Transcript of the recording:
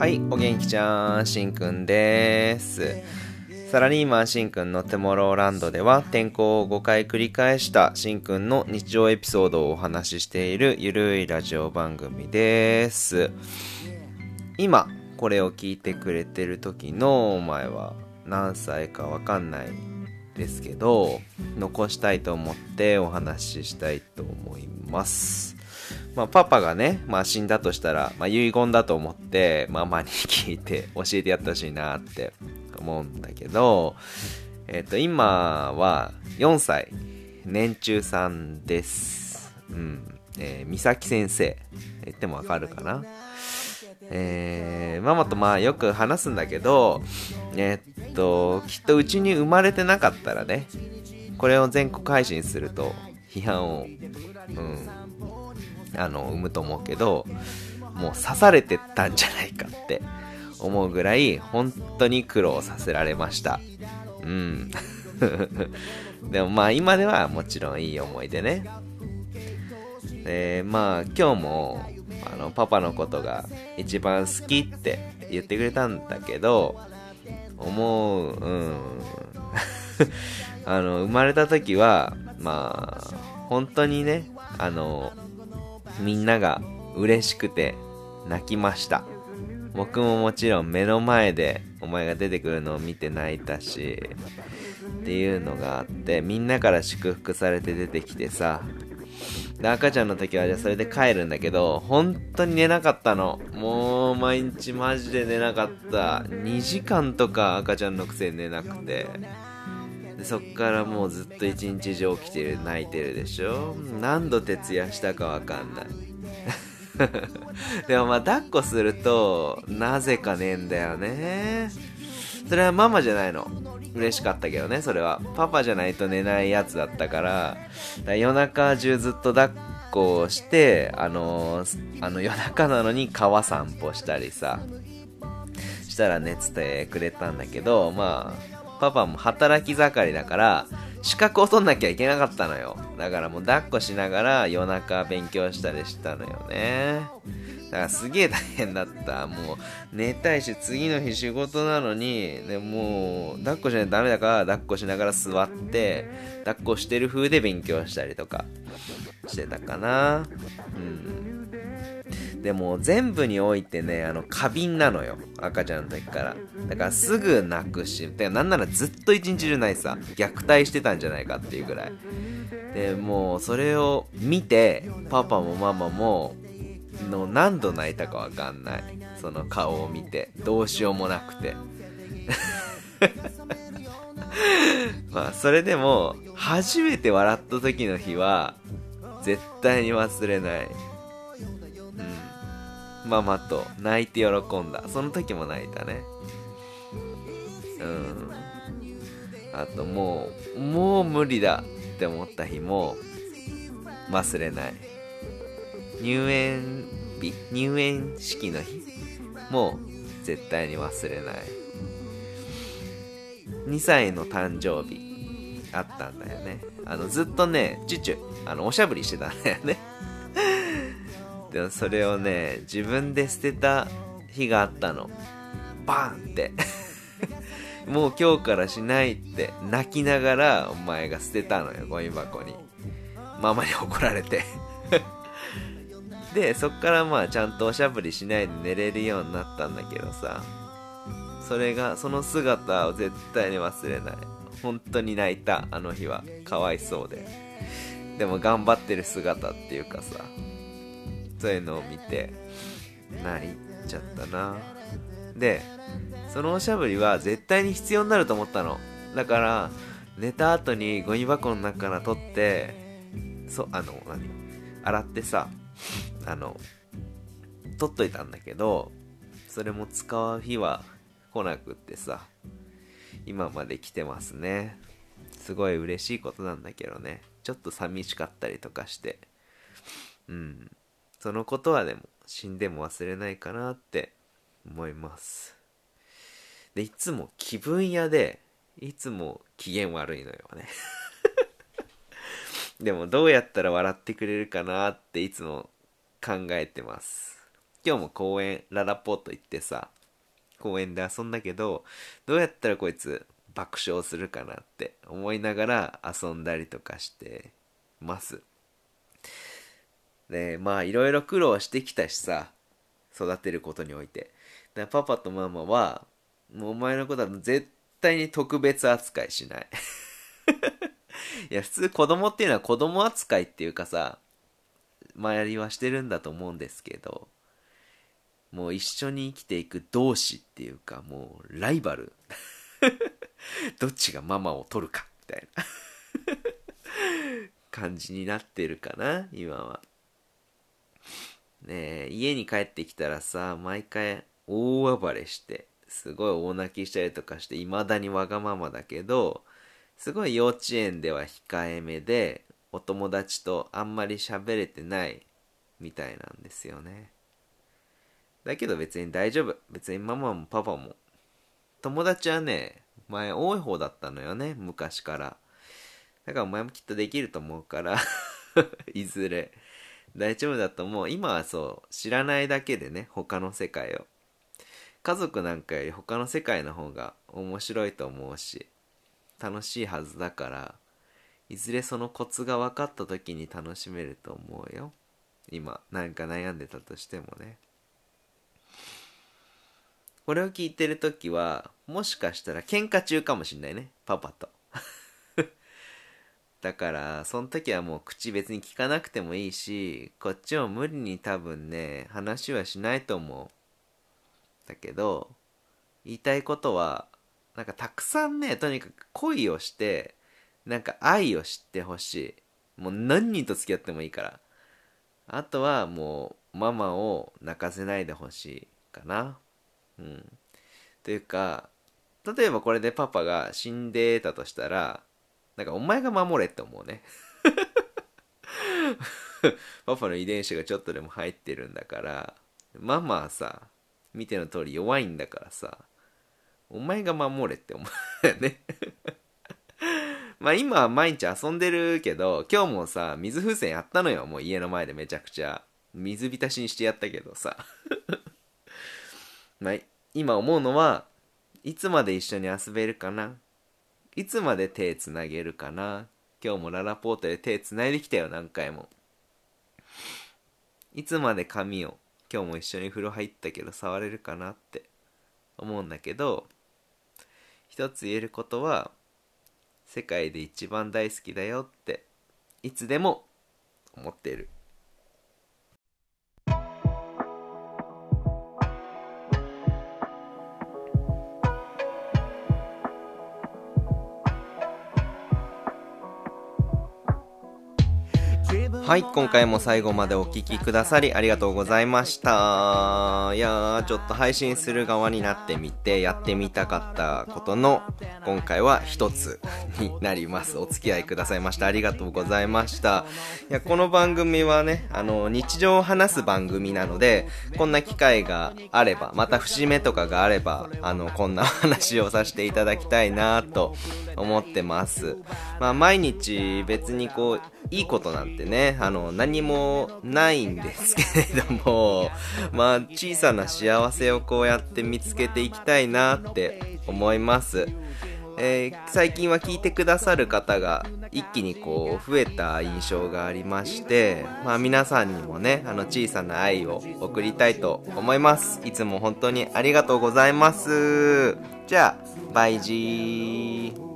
はい、お元気ちゃん、しんくんです。サラリーマンしんくんのテモローランドでは転校を5回繰り返したしんくんの日常エピソードをお話ししているゆるいラジオ番組です。今、これを聞いてくれてる時のお前は何歳かわかんないですけど、残したいと思ってお話ししたいと思います。まあ、パパがね、まあ、死んだとしたら、まあ、遺言だと思って、ママに聞いて教えてやってほしいなって思うんだけど、えっ、と、今は4歳、年中さんです。うん。えー、美咲先生。言ってもわかるかな？えー、ママとまあよく話すんだけど、えーっと、きっとうちに生まれてなかったらね、これを全国配信すると批判を、うん、あの、生むと思うけど、もう刺されてたんじゃないかって思うぐらい、本当に苦労させられました。うん。でもまあ今ではもちろんいい思い出ね。で、まあ今日も、あの、パパのことが一番好きって言ってくれたんだけど、思う、うん。あの、生まれた時は、まあ、本当にね、あの、みんなが嬉しくて泣きました。僕ももちろん目の前でお前が出てくるのを見て泣いたし、っていうのがあって、みんなから祝福されて出てきてさ、で、赤ちゃんの時はじゃあそれで帰るんだけど、本当に寝なかったの。もう毎日マジで寝なかった。2時間とか赤ちゃんのくせに寝なくて。でそっからもうずっと一日中起きてる、泣いてるでしょ？何度徹夜したかわかんない。でもまあ抱っこすると、なぜかねえんだよね。それはママじゃないの。嬉しかったけどね、それは。パパじゃないと寝ないやつだったから、夜中中ずっと抱っこをして、あのーあの夜中なのに川散歩したりさ、したら寝ててくれたんだけど、まあ、パパも働き盛りだから、資格を取んなきゃいけなかったのよ。だからもう抱っこしながら夜中勉強したりしたのよね。だからすげえ大変だった。もう寝たいし次の日仕事なのに、でもう抱っこしないとダメだから抱っこしながら座って、抱っこしてる風で勉強したりとかしてたかな。うん。でも全部においてね、あの、過敏なのよ。赤ちゃんの時から。だからすぐ泣くし、てかなんならずっと一日中ないさ、虐待してたんじゃないかっていうぐらい。で、もうそれを見て、パパもママも、の何度泣いたかわかんない。その顔を見て、どうしようもなくて。まあ、それでも、初めて笑った時の日は、絶対に忘れない。ママと泣いて喜んだ。その時も泣いたね。うん。あともう、もう無理だって思った日も、忘れない。入園日入園式の日もう絶対に忘れない2歳の誕生日あったんだよねあのずっとねチュチュあのおしゃぶりしてたんだよねでそれをね自分で捨てた日があったのバーンって もう今日からしないって泣きながらお前が捨てたのよゴミ箱にママに怒られて で、そっからまあちゃんとおしゃぶりしないで寝れるようになったんだけどさ、それが、その姿を絶対に忘れない。本当に泣いた、あの日は。かわいそうで。でも頑張ってる姿っていうかさ、そういうのを見て、泣いちゃったな。で、そのおしゃぶりは絶対に必要になると思ったの。だから、寝た後にゴミ箱の中から取って、そ、あの、何？洗ってさ、あの、取っといたんだけど、それも使う日は来なくってさ、今まで来てますね。すごい嬉しいことなんだけどね。ちょっと寂しかったりとかして。うん。そのことはでも、死んでも忘れないかなって思います。で、いつも気分屋で、いつも機嫌悪いのよね。でもどうやったら笑ってくれるかなっていつも考えてます。今日も公園、ララポート行ってさ、公園で遊んだけど、どうやったらこいつ爆笑するかなって思いながら遊んだりとかしてます。で、まあいろいろ苦労してきたしさ、育てることにおいて。だパパとママは、もうお前のことは絶対に特別扱いしない。いや、普通子供っていうのは子供扱いっていうかさ、周りはしてるんだと思うんですけど、もう一緒に生きていく同志っていうか、もうライバル。どっちがママを取るか、みたいな感じになってるかな、今は。ねえ、家に帰ってきたらさ、毎回大暴れして、すごい大泣きしたりとかして、未だにわがままだけど、すごい幼稚園では控えめで、お友達とあんまり喋れてないみたいなんですよね。だけど別に大丈夫。別にママもパパも。友達はね、前多い方だったのよね、昔から。だからお前もきっとできると思うから いずれ。大丈夫だと思う。今はそう、知らないだけでね、他の世界を。家族なんかより他の世界の方が面白いと思うし、楽しいはずだから、いずれそのコツが分かった時に楽しめると思うよ。今、なんか悩んでたとしてもね。これを聞いてる時は、もしかしたら喧嘩中かもしんないね。パパと。だから、その時はもう口別に聞かなくてもいいし、こっちも無理に多分ね、話はしないと思う。だけど、言いたいことは、なんかたくさんね、とにかく恋をして、なんか愛を知ってほしい。もう何人と付き合ってもいいから。あとはもう、ママを泣かせないでほしいかな。うん。というか、例えばこれでパパが死んでたとしたら、なんかお前が守れって思うね。パパの遺伝子がちょっとでも入ってるんだからママはさ見ての通り弱いんだからさお前が守れって思うね。まあ今は毎日遊んでるけど今日もさ水風船やったのよ。もう家の前でめちゃくちゃ。水浸しにしてやったけどさ。まあ今思うのはいつまで一緒に遊べるかな。いつまで手つなげるかな？今日もララポートで手つないできたよ、何回も。いつまで髪を、今日も一緒に風呂入ったけど触れるかなって思うんだけど、一つ言えることは、世界で一番大好きだよって、いつでも思ってる。はい、今回も最後までお聴きくださりありがとうございました。いやー、ちょっと配信する側になってみて、やってみたかったことの、今回は一つになります。お付き合いくださいました。ありがとうございました。いや、この番組はね、あの、日常を話す番組なので、こんな機会があれば、また節目とかがあれば、あの、こんな話をさせていただきたいなと思ってます。まあ、毎日別にこう、いいことなんてね、あの、何もないんですけれども、まあ、小さな幸せをこうやって見つけていきたいなって思います。えー、最近は聞いてくださる方が一気にこう増えた印象がありまして、まあ皆さんにもね、あの小さな愛を送りたいと思います。いつも本当にありがとうございます。じゃあ、バイジー。